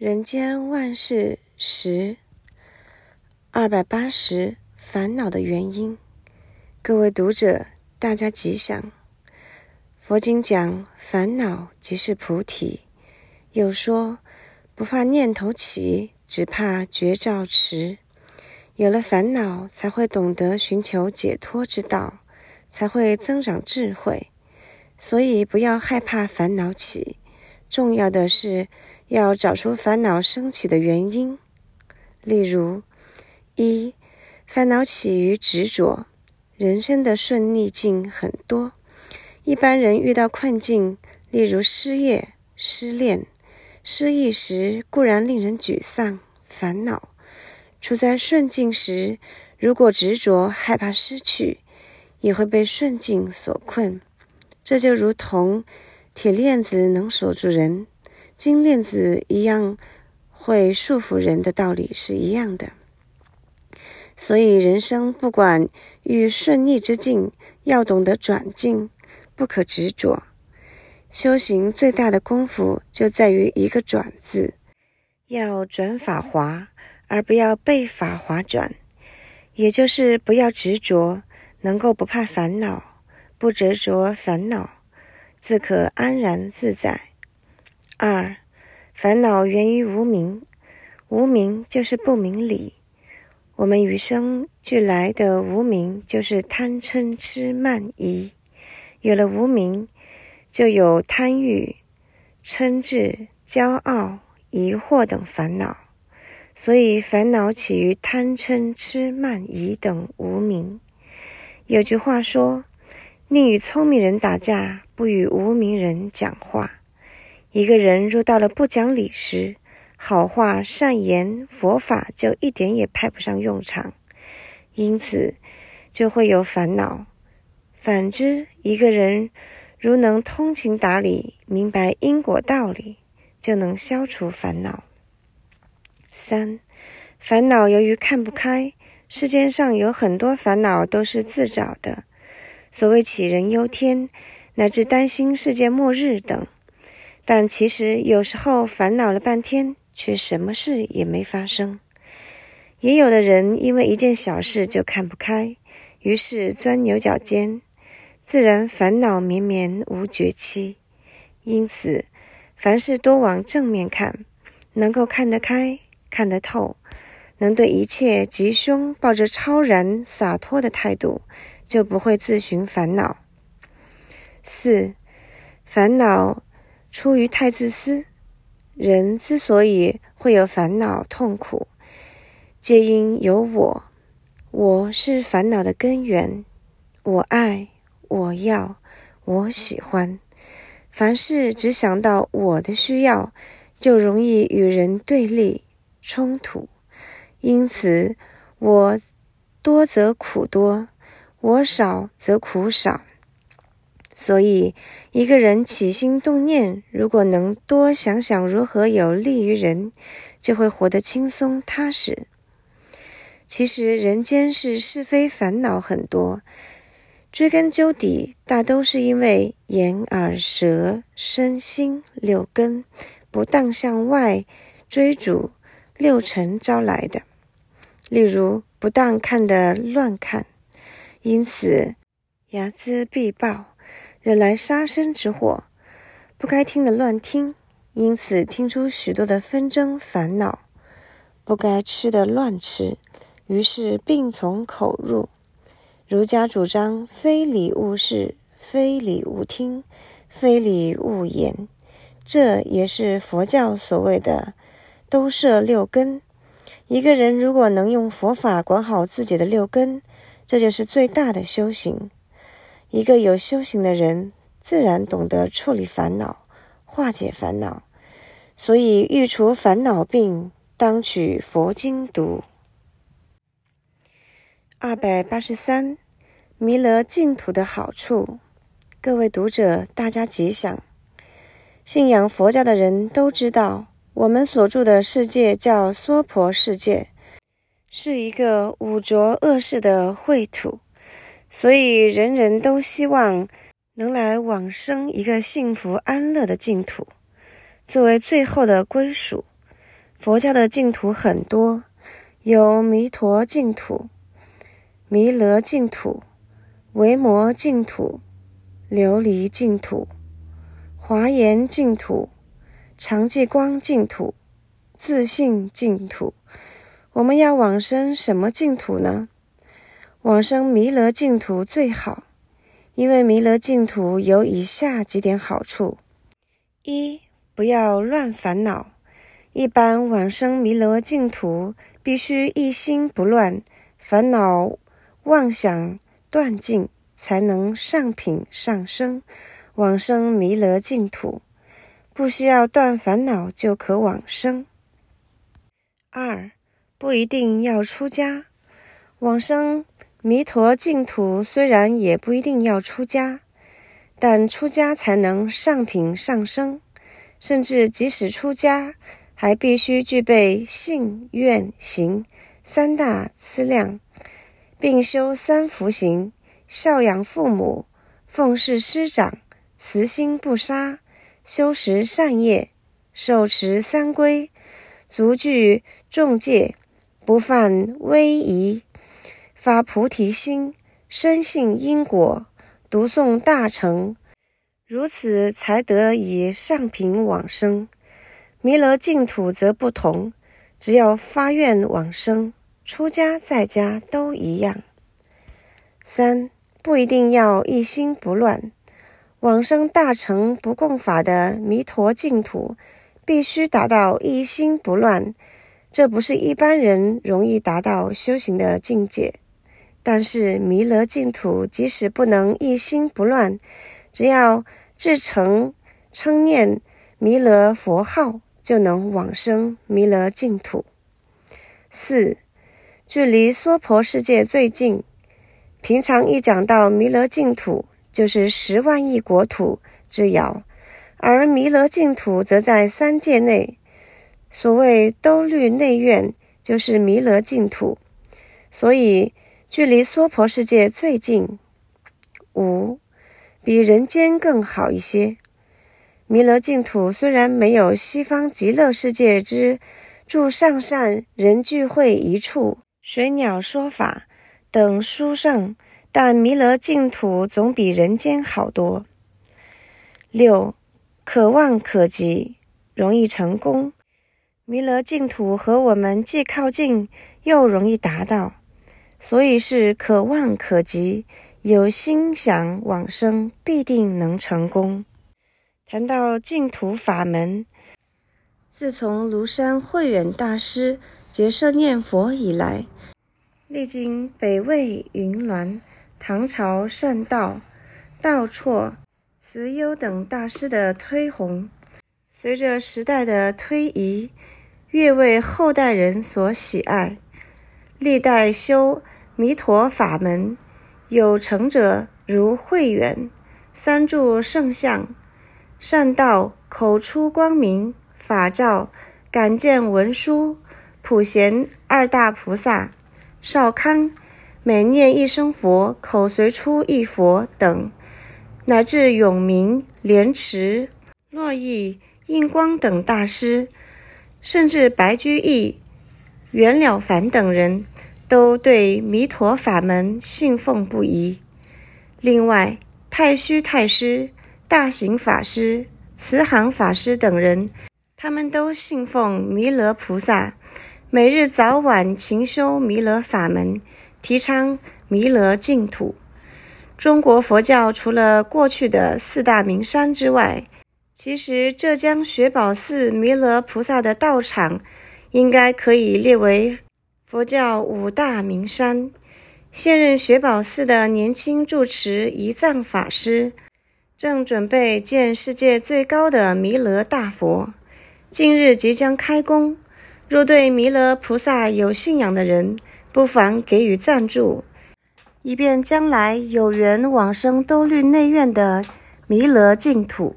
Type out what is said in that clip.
人间万事十二百八十烦恼的原因。各位读者，大家吉祥。佛经讲烦恼即是菩提，又说不怕念头起，只怕觉照迟。有了烦恼，才会懂得寻求解脱之道，才会增长智慧。所以不要害怕烦恼起，重要的是。要找出烦恼生起的原因，例如：一、烦恼起于执着。人生的顺逆境很多，一般人遇到困境，例如失业、失恋、失意时，固然令人沮丧、烦恼；处在顺境时，如果执着、害怕失去，也会被顺境所困。这就如同铁链子能锁住人。金链子一样会束缚人的道理是一样的，所以人生不管遇顺逆之境，要懂得转境，不可执着。修行最大的功夫就在于一个“转”字，要转法华，而不要被法华转，也就是不要执着，能够不怕烦恼，不执着烦恼，自可安然自在。二，烦恼源于无明，无明就是不明理。我们与生俱来的无明就是贪嗔痴慢疑，有了无明，就有贪欲、嗔痴、骄傲、疑惑等烦恼。所以烦恼起于贪嗔痴慢疑等无明。有句话说：“宁与聪明人打架，不与无明人讲话。”一个人若到了不讲理时，好话善言佛法就一点也派不上用场，因此就会有烦恼。反之，一个人如能通情达理，明白因果道理，就能消除烦恼。三、烦恼由于看不开，世间上有很多烦恼都是自找的，所谓杞人忧天，乃至担心世界末日等。但其实有时候烦恼了半天，却什么事也没发生。也有的人因为一件小事就看不开，于是钻牛角尖，自然烦恼绵绵无绝期。因此，凡事多往正面看，能够看得开、看得透，能对一切吉凶抱着超然洒脱的态度，就不会自寻烦恼。四、烦恼。出于太自私，人之所以会有烦恼痛苦，皆因有我。我是烦恼的根源。我爱，我要，我喜欢。凡事只想到我的需要，就容易与人对立冲突。因此，我多则苦多，我少则苦少。所以，一个人起心动念，如果能多想想如何有利于人，就会活得轻松踏实。其实，人间是是非烦恼很多，追根究底，大都是因为眼耳舌身心六根不当向外追逐六尘招来的。例如，不当看的乱看，因此睚眦必报。惹来杀身之祸，不该听的乱听，因此听出许多的纷争烦恼；不该吃的乱吃，于是病从口入。儒家主张非礼勿视，非礼勿听，非礼勿言，这也是佛教所谓的兜摄六根。一个人如果能用佛法管好自己的六根，这就是最大的修行。一个有修行的人，自然懂得处理烦恼，化解烦恼。所以欲除烦恼病，当取佛经读。二百八十三，弥勒净土的好处。各位读者，大家吉祥。信仰佛教的人都知道，我们所住的世界叫娑婆世界，是一个污浊恶世的秽土。所以，人人都希望能来往生一个幸福安乐的净土，作为最后的归属。佛教的净土很多，有弥陀净土、弥勒净土、维摩净土、琉璃净土、华严净土、常寂光净土、自性净土。我们要往生什么净土呢？往生弥勒净土最好，因为弥勒净土有以下几点好处：一、不要乱烦恼。一般往生弥勒净土，必须一心不乱，烦恼妄想断尽，才能上品上生，往生弥勒净土。不需要断烦恼就可往生。二、不一定要出家，往生弥陀净土虽然也不一定要出家，但出家才能上品上升，甚至即使出家，还必须具备信愿行三大资量，并修三福行：孝养父母、奉事师长、慈心不杀、修十善业、受持三归、足具众戒、不犯威仪、发菩提心、深信因果、读诵大乘，如此才得以上品往生。弥勒净土则不同，只要发愿往生，出家在家都一样。三，不一定要一心不乱，往生大乘不共法的弥陀净土，必须达到一心不乱。这不是一般人容易达到修行的境界。但是弥勒净土即使不能一心不乱，只要至诚称念弥勒佛号。就能往生弥勒净土。四，距离娑婆世界最近。平常一讲到弥勒净土，就是十万亿国土之遥，而弥勒净土则在三界内。所谓兜率内院，就是弥勒净土，所以距离娑婆世界最近。五，比人间更好一些。弥勒净土虽然没有西方极乐世界之诸上善人聚会一处、水鸟说法等殊胜，但弥勒净土总比人间好多。六，可望可及，容易成功。弥勒净土和我们既靠近又容易达到，所以是可望可及。有心想往生，必定能成功。谈到净土法门，自从庐山慧远大师结社念佛以来，历经北魏云鸾、唐朝善导、道绰、慈优等大师的推弘，随着时代的推移，越为后代人所喜爱。历代修弥陀法门有成者如慧远、三住圣相。善导口出光明，法照感见文殊，普贤二大菩萨，少康每念一声佛，口随出一佛等，乃至永明、莲池、珞亦、印光等大师，甚至白居易、袁了凡等人都对弥陀法门信奉不疑。另外，太虚太师。大行法师、慈航法师等人，他们都信奉弥勒菩萨，每日早晚勤修弥勒法门，提倡弥勒净土。中国佛教除了过去的四大名山之外，其实浙江雪宝寺弥勒菩萨的道场，应该可以列为佛教五大名山。现任雪宝寺的年轻住持仪藏法师。正准备建世界最高的弥勒大佛，近日即将开工。若对弥勒菩萨有信仰的人，不妨给予赞助，以便将来有缘往生兜率内院的弥勒净土。